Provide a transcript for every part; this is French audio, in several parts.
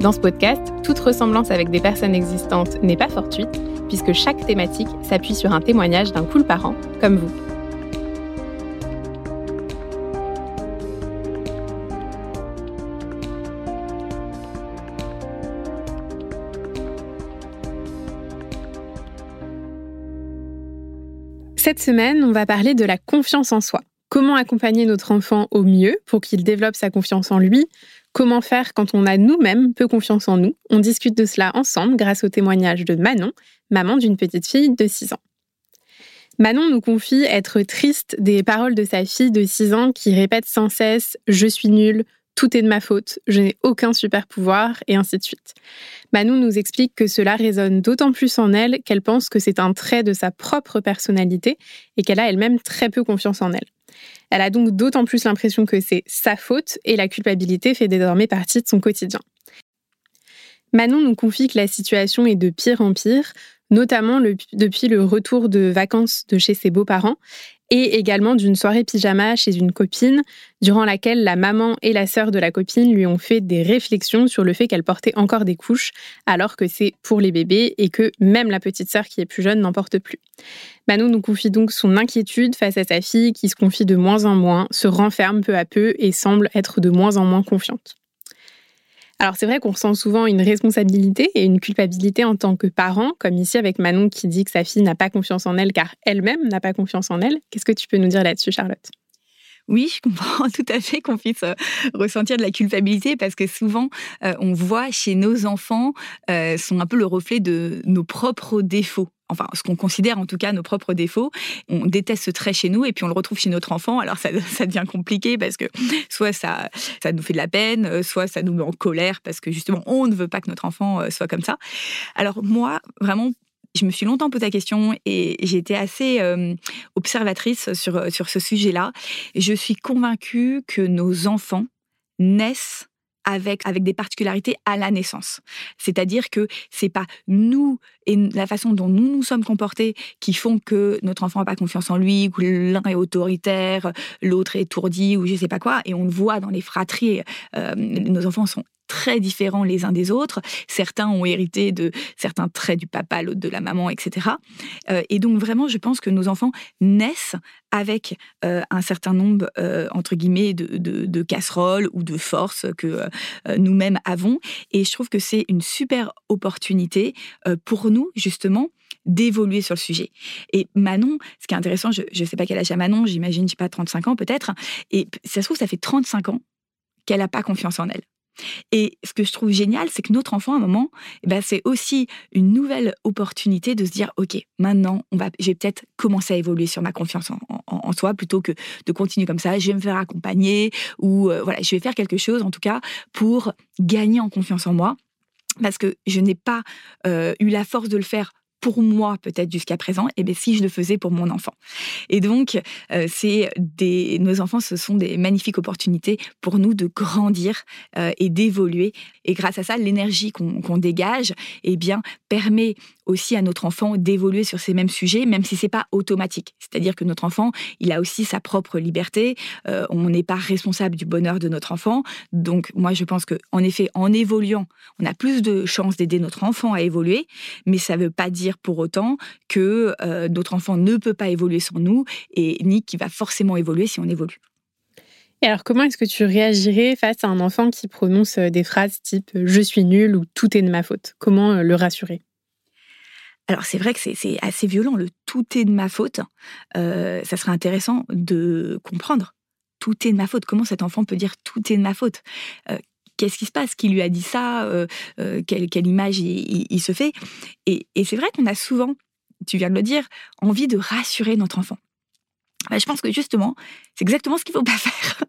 Dans ce podcast, toute ressemblance avec des personnes existantes n'est pas fortuite, puisque chaque thématique s'appuie sur un témoignage d'un cool parent, comme vous. Cette semaine, on va parler de la confiance en soi. Comment accompagner notre enfant au mieux pour qu'il développe sa confiance en lui Comment faire quand on a nous-mêmes peu confiance en nous On discute de cela ensemble grâce au témoignage de Manon, maman d'une petite fille de 6 ans. Manon nous confie être triste des paroles de sa fille de 6 ans qui répète sans cesse ⁇ Je suis nulle, tout est de ma faute, je n'ai aucun super pouvoir, et ainsi de suite. Manou nous explique que cela résonne d'autant plus en elle qu'elle pense que c'est un trait de sa propre personnalité et qu'elle a elle-même très peu confiance en elle. Elle a donc d'autant plus l'impression que c'est sa faute et la culpabilité fait désormais partie de son quotidien. Manon nous confie que la situation est de pire en pire, notamment depuis le retour de vacances de chez ses beaux-parents, et également d'une soirée pyjama chez une copine, durant laquelle la maman et la sœur de la copine lui ont fait des réflexions sur le fait qu'elle portait encore des couches, alors que c'est pour les bébés et que même la petite sœur qui est plus jeune n'en porte plus. Manon nous confie donc son inquiétude face à sa fille qui se confie de moins en moins, se renferme peu à peu et semble être de moins en moins confiante. Alors c'est vrai qu'on ressent souvent une responsabilité et une culpabilité en tant que parent, comme ici avec Manon qui dit que sa fille n'a pas confiance en elle car elle-même n'a pas confiance en elle. Qu'est-ce que tu peux nous dire là-dessus, Charlotte? Oui, je comprends tout à fait qu'on puisse euh, ressentir de la culpabilité parce que souvent, euh, on voit chez nos enfants euh, sont un peu le reflet de nos propres défauts enfin ce qu'on considère en tout cas nos propres défauts. On déteste ce trait chez nous et puis on le retrouve chez notre enfant. Alors ça, ça devient compliqué parce que soit ça, ça nous fait de la peine, euh, soit ça nous met en colère parce que justement on ne veut pas que notre enfant euh, soit comme ça. Alors moi, vraiment, je me suis longtemps posé la question et j'ai été assez euh, observatrice sur, sur ce sujet-là. Je suis convaincue que nos enfants naissent avec, avec des particularités à la naissance. C'est-à-dire que c'est pas nous et la façon dont nous nous sommes comportés qui font que notre enfant n'a pas confiance en lui, que l'un est autoritaire, l'autre est étourdi ou je sais pas quoi. Et on le voit dans les fratries, euh, nos enfants sont très différents les uns des autres. Certains ont hérité de certains traits du papa, l'autre de la maman, etc. Euh, et donc vraiment, je pense que nos enfants naissent avec euh, un certain nombre, euh, entre guillemets, de, casseroles ou de forces que nous-mêmes avons. Et je trouve que c'est une super opportunité pour nous, justement, d'évoluer sur le sujet. Et Manon, ce qui est intéressant, je ne sais pas quel âge a Manon, j'imagine, je sais pas, 35 ans peut-être, et ça se trouve, ça fait 35 ans qu'elle n'a pas confiance en elle. Et ce que je trouve génial, c'est que notre enfant, à un moment, eh ben, c'est aussi une nouvelle opportunité de se dire, OK, maintenant, on va, j'ai peut-être commencé à évoluer sur ma confiance en, soi plutôt que de continuer comme ça. Je vais me faire accompagner ou euh, voilà, je vais faire quelque chose, en tout cas, pour gagner en confiance en moi parce que je n'ai pas euh, eu la force de le faire pour moi peut-être jusqu'à présent, et eh bien si je le faisais pour mon enfant. Et donc, euh, c'est des, nos enfants, ce sont des magnifiques opportunités pour nous de grandir euh, et d'évoluer. Et grâce à ça, l'énergie qu'on dégage, eh bien, permet aussi à notre enfant d'évoluer sur ces mêmes sujets, même si c'est pas automatique. C'est-à-dire que notre enfant, il a aussi sa propre liberté. Euh, on n'est pas responsable du bonheur de notre enfant. Donc, moi, je pense que, en effet, en évoluant, on a plus de chances d'aider notre enfant à évoluer, mais ça ne veut pas dire pour autant que euh, notre enfant ne peut pas évoluer sans nous et ni qu'il va forcément évoluer si on évolue. Et alors, comment est-ce que tu réagirais face à un enfant qui prononce euh, des phrases type je suis nul ou tout est de ma faute Comment le rassurer? Alors c'est vrai que c'est assez violent, le tout est de ma faute. Euh, ça serait intéressant de comprendre. Tout est de ma faute. Comment cet enfant peut dire tout est de ma faute euh, Qu'est-ce qui se passe? Qui lui a dit ça? Euh, quelle, image il, se fait? Et, c'est vrai qu'on a souvent, tu viens de le dire, envie de rassurer notre enfant. Bah, je pense que justement, C'est exactement ce qu'il ne faut pas faire.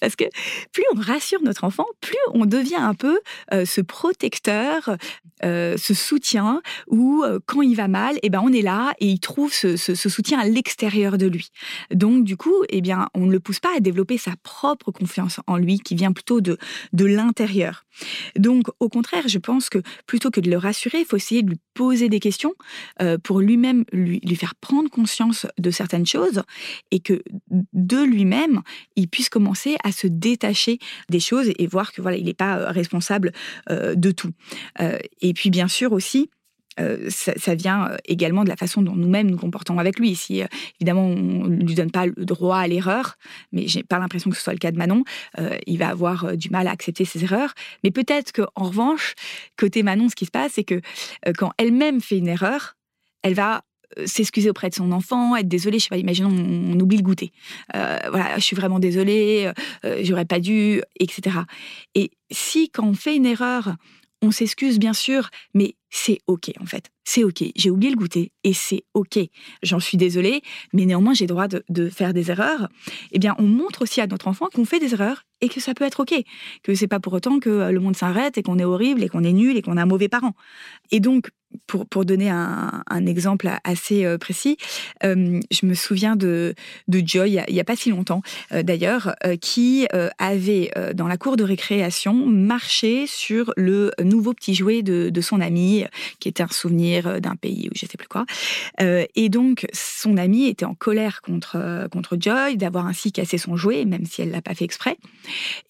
Parce que plus on rassure notre enfant, plus on devient un peu euh, ce protecteur, euh, ce soutien, où euh, quand il va mal, eh ben, on est là et il trouve ce, soutien à l'extérieur de lui. Donc, du coup, eh bien, on ne le pousse pas à développer sa propre confiance en lui, qui vient plutôt de, de l'intérieur. Donc, au contraire, je pense que plutôt que de le rassurer, il faut essayer de lui poser des questions pour lui-même lui, lui faire prendre conscience de certaines choses et que de lui-même, il puisse commencer à se détacher des choses et voir que voilà, il n'est pas euh, responsable euh, de tout. Euh, et puis bien sûr aussi, ça, vient également de la façon dont nous-mêmes nous comportons avec lui. Si évidemment on ne lui donne pas le droit à l'erreur, mais j'ai pas l'impression que ce soit le cas de Manon, il va avoir du mal à accepter ses erreurs. Mais peut-être qu'en revanche, côté Manon, ce qui se passe, c'est que quand elle-même fait une erreur, elle va s'excuser auprès de son enfant, être désolé, je sais pas, imaginons on, oublie le goûter. Euh, voilà, je suis vraiment désolée, euh, j'aurais pas dû, etc. Et si quand on fait une erreur, on s'excuse bien sûr, mais c'est ok en fait. C'est ok. J'ai oublié le goûter et c'est ok. J'en suis désolée, mais néanmoins j'ai droit de, faire des erreurs. Eh bien, on montre aussi à notre enfant qu'on fait des erreurs et que ça peut être ok. Que c'est pas pour autant que le monde s'arrête et qu'on est horrible et qu'on est nul et qu'on a un mauvais parent. Et donc, pour, pour donner un, un exemple assez euh, précis, euh, je me souviens de, de Joy, il n'y a, pas si longtemps euh, d'ailleurs, qui avait dans la cour de récréation marché sur le nouveau petit jouet de, de son ami, qui était un souvenir d'un pays ou je sais plus quoi. et donc, son ami était en colère contre, contre Joy d'avoir ainsi cassé son jouet, même si elle l'a pas fait exprès.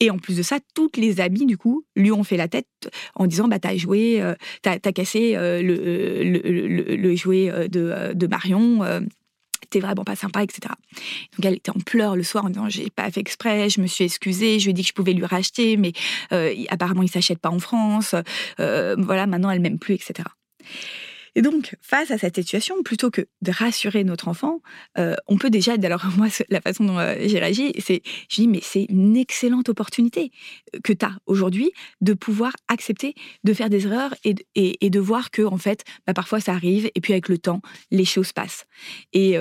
Et en plus de ça, toutes les amies, du coup, lui ont fait la tête en disant bah, T'as joué, t'as as cassé le le, le, jouet euh, de, euh, de Marion euh, t'es vraiment pas sympa, etc. Donc elle était en pleurs le soir en disant j'ai pas fait exprès, je me suis excusée, je lui ai dit que je pouvais lui racheter, mais apparemment il s'achète pas en France, voilà maintenant elle m'aime plus, etc. Et donc, face à cette situation, plutôt que de rassurer notre enfant, euh, on peut déjà, alors moi, la façon dont euh, j'ai réagi, c'est, je dis, mais c'est une excellente opportunité euh, que tu as aujourd'hui de pouvoir accepter de faire des erreurs et, de voir que, en fait, bah, parfois ça arrive et puis avec le temps, les choses passent. Et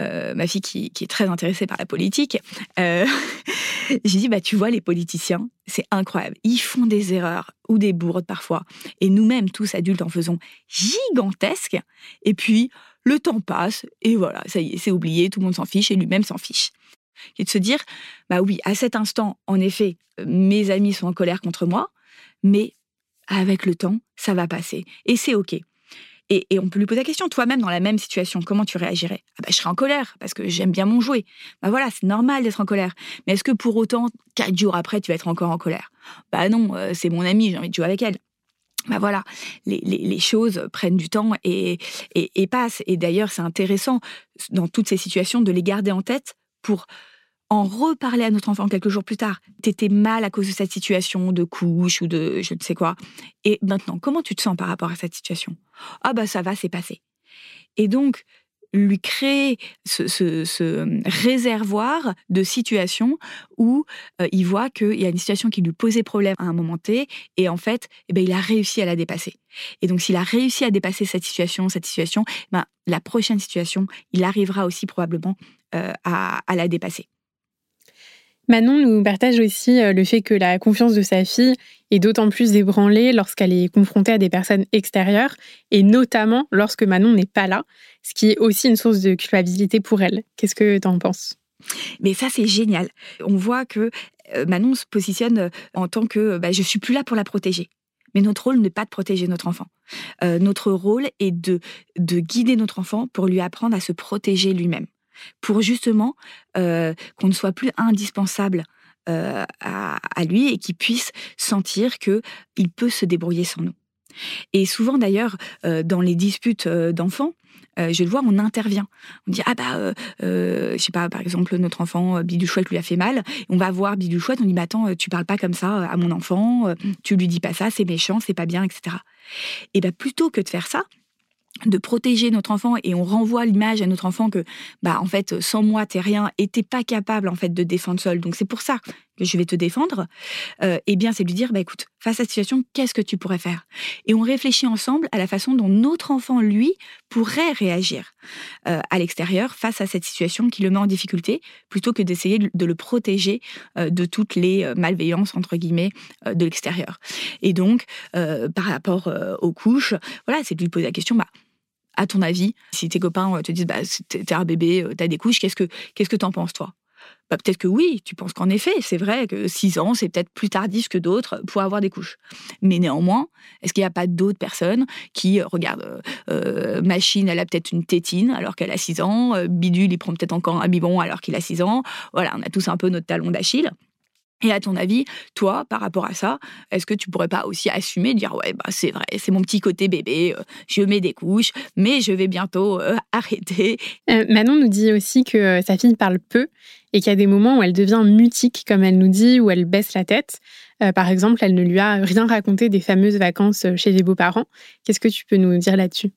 ma fille qui, qui, est très intéressée par la politique, j'ai dit, bah, tu vois, les politiciens, c'est incroyable. Ils font des erreurs ou des bourdes parfois. Et nous-mêmes, tous adultes, en faisons gigantesques. Et puis, le temps passe et voilà, ça y est, c'est oublié, tout le monde s'en fiche et lui-même s'en fiche. Et de se dire, bah oui, à cet instant, en effet, mes amis sont en colère contre moi, mais avec le temps, ça va passer. Et c'est OK. Et, on peut lui poser la question, toi-même, dans la même situation, comment tu réagirais? Ah bah, Je serais en colère, parce que j'aime bien mon jouet. Bah voilà, c'est normal d'être en colère. Mais est-ce que pour autant, quatre jours après, tu vas être encore en colère? Bah non, euh, c'est mon amie, j'ai envie de jouer avec elle. Bah voilà, les, choses prennent du temps et, et passent. Et d'ailleurs, c'est intéressant, dans toutes ces situations, de les garder en tête pour en reparler à notre enfant quelques jours plus tard. T'étais mal à cause de cette situation de couche ou de je ne sais quoi. Et maintenant, comment tu te sens par rapport à cette situation? Ah bah ça va, c'est passé. Et donc, lui créer ce, réservoir de situations où euh, il voit qu'il y a une situation qui lui posait problème à un moment T, et en fait, eh ben, il a réussi à la dépasser. Et donc, s'il a réussi à dépasser cette situation, cette situation, ben, la prochaine situation, il arrivera aussi probablement euh, à la dépasser. Manon nous partage aussi euh, le fait que la confiance de sa fille est d'autant plus ébranlée lorsqu'elle est confrontée à des personnes extérieures, et notamment lorsque Manon n'est pas là, ce qui est aussi une source de culpabilité pour elle. Qu'est-ce que tu en penses? Mais ça, c'est génial. On voit que euh, Manon se positionne euh, en tant que bah, je suis plus là pour la protéger. Mais notre rôle n'est pas de protéger notre enfant. notre rôle est de guider notre enfant pour lui apprendre à se protéger lui-même pour justement euh, qu'on ne soit plus indispensable euh, à, lui et qu'il puisse sentir que il peut se débrouiller sans nous. Et souvent d'ailleurs, euh, dans les disputes d'enfants, je le vois, on intervient. On dit ah bah, je sais pas, par exemple notre enfant Bidou Chouette lui a fait mal. On va voir Bidou Chouette, on dit mais attends, tu parles pas comme ça à mon enfant, tu lui dis pas ça, c'est méchant, c'est pas bien, etc. Et bah plutôt que de faire ça, de protéger notre enfant et on renvoie l'image à notre enfant que bah en fait sans moi t'es rien et t'es pas capable en fait de défendre seul donc c'est pour ça que je vais te défendre, euh, eh bien, c'est lui dire, bah, écoute, face à cette situation, qu'est-ce que tu pourrais faire? Et on réfléchit ensemble à la façon dont notre enfant, lui, pourrait réagir euh, à l'extérieur face à cette situation qui le met en difficulté, plutôt que d'essayer de le protéger euh, de toutes les malveillances, entre guillemets, de l'extérieur. Et donc, par rapport aux couches, voilà, c'est de lui poser la question, bah, à ton avis, si tes copains te disent, bah, t'es un bébé, t'as des couches, qu'est-ce que qu'est-ce que t'en penses, toi? Bah, peut-être que oui, tu penses qu'en effet, c'est vrai que 6 ans, c'est peut-être plus tardif que d'autres pour avoir des couches. Mais néanmoins, est-ce qu'il n'y a pas d'autres personnes qui euh, regardent euh, Machine, elle a peut-être une tétine alors qu'elle a 6 ans, euh, Bidule, il prend peut-être encore un biberon alors qu'il a 6 ans? Voilà, on a tous un peu notre talon d'Achille. Et à ton avis, toi, par rapport à ça, est-ce que tu pourrais pas aussi assumer, dire ouais, bah c'est vrai, c'est mon petit côté bébé, euh, je mets des couches, mais je vais bientôt euh, arrêter. Euh, Manon nous dit aussi que sa fille parle peu et qu'il y a des moments où elle devient mutique, comme elle nous dit, où elle baisse la tête. par exemple, elle ne lui a rien raconté des fameuses vacances chez les beaux-parents. Qu'est-ce que tu peux nous dire là-dessus?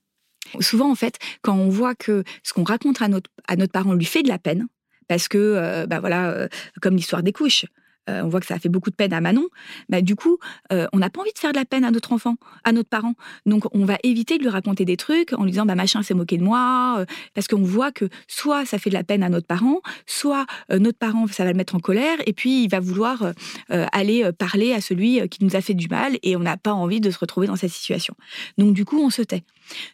Souvent, en fait, quand on voit que ce qu'on raconte à notre, à notre parent lui fait de la peine, parce que, bah voilà, comme l'histoire des couches, on voit que ça a fait beaucoup de peine à Manon, bah, du coup, euh, on n'a pas envie de faire de la peine à notre enfant, à notre parent. Donc, on va éviter de lui raconter des trucs en lui disant, bah, machin s'est moqué de moi, euh, parce qu'on voit que soit ça fait de la peine à notre parent, soit notre parent, ça va le mettre en colère, et puis il va vouloir aller parler à celui qui nous a fait du mal, et on n'a pas envie de se retrouver dans cette situation. Donc, du coup, on se tait.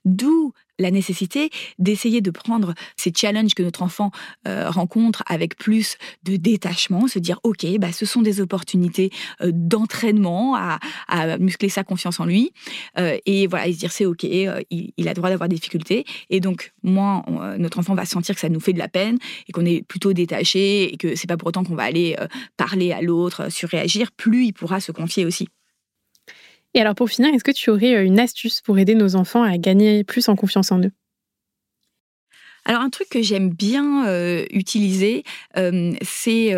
D'où la nécessité d'essayer de prendre ces challenges que notre enfant euh, rencontre avec plus de détachement, se dire ok, bah, ce sont des opportunités euh, d'entraînement à, muscler sa confiance en lui, euh, et voilà, et se dire c'est ok, il, a le droit d'avoir des difficultés, et donc moi, notre enfant va sentir que ça nous fait de la peine et qu'on est plutôt détaché et que c'est pas pour autant qu'on va aller parler à l'autre, surréagir, plus il pourra se confier aussi. Et alors pour finir, est-ce que tu aurais euh, une astuce pour aider nos enfants à gagner plus en confiance en eux? Alors un truc que j'aime bien euh, utiliser, euh, c'est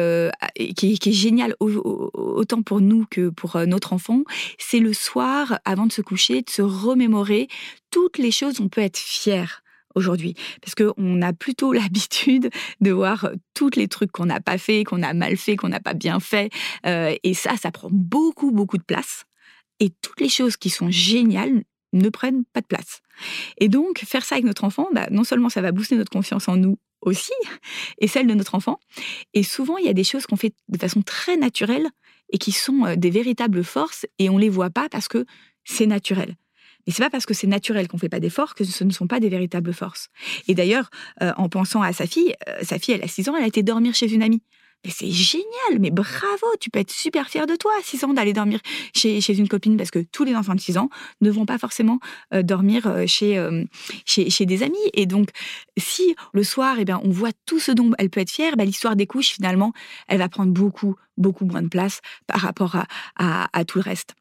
qui, est génial autant pour nous que pour notre enfant, c'est le soir avant de se coucher de se remémorer toutes les choses dont on peut être fier aujourd'hui. Parce qu'on a plutôt l'habitude de voir tous les trucs qu'on n'a pas fait, qu'on a mal fait, qu'on n'a pas bien fait. et ça, ça prend beaucoup, beaucoup de place et toutes les choses qui sont géniales ne prennent pas de place. Et donc, faire ça avec notre enfant, bah, non seulement ça va booster notre confiance en nous aussi, et celle de notre enfant, et souvent il y a des choses qu'on fait de façon très naturelle et qui sont euh, des véritables forces, et on les voit pas parce que c'est naturel. Mais c'est pas parce que c'est naturel qu'on fait pas d'efforts que ce ne sont pas des véritables forces. Et d'ailleurs, euh, en pensant à sa fille, euh, sa fille, elle a 6 ans, elle a été dormir chez une amie. C'est génial, mais bravo, tu peux être super fier de toi à 6 ans d'aller dormir chez, une copine parce que tous les enfants de 6 ans ne vont pas forcément euh, dormir euh, chez, euh, chez, chez, des amis. Et donc, si le soir, eh bien, on voit tout ce dont elle peut être fière, bah, l'histoire des couches, finalement, elle va prendre beaucoup, beaucoup moins de place par rapport à, tout le reste.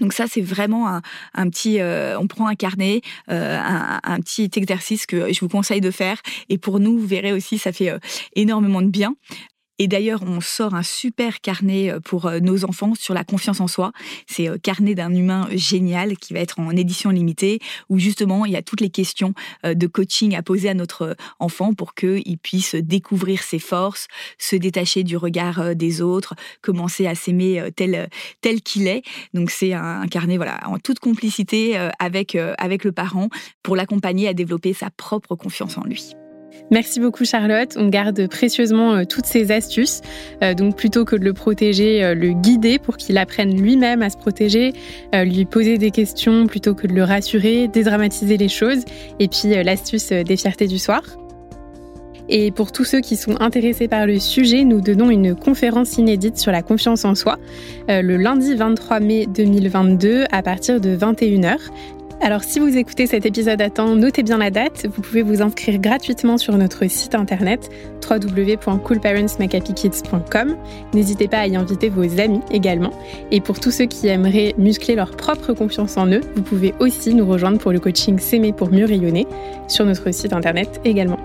Donc ça, c'est vraiment un, petit. on prend un carnet, un, petit exercice que je vous conseille de faire. Et pour nous, vous verrez aussi, ça fait énormément de bien. Et d'ailleurs, on sort un super carnet euh, pour euh, nos enfants sur la confiance en soi. C'est euh, Carnet d'un humain génial qui va être en édition limitée, où justement, il y a toutes les questions de coaching à poser à notre enfant pour qu'il puisse découvrir ses forces, se détacher du regard des autres, commencer à s'aimer tel, tel qu'il est. Donc c'est un carnet voilà, en toute complicité avec, avec le parent pour l'accompagner à développer sa propre confiance en lui. Merci beaucoup Charlotte. On garde précieusement euh, toutes ces astuces. Euh, donc plutôt que de le protéger, euh, le guider pour qu'il apprenne lui-même à se protéger, lui poser des questions plutôt que de le rassurer, dédramatiser les choses. Et puis l'astuce des fiertés du soir. Et pour tous ceux qui sont intéressés par le sujet, nous donnons une conférence inédite sur la confiance en soi le lundi 23 mai 2022 à partir de 21h. Alors si vous écoutez cet épisode à temps, notez bien la date. Vous pouvez vous inscrire gratuitement sur notre site internet www.coolparentsmacapikids.com. N'hésitez pas à y inviter vos amis également. Et pour tous ceux qui aimeraient muscler leur propre confiance en eux, vous pouvez aussi nous rejoindre pour le coaching S'aimer pour mieux rayonner sur notre site internet également.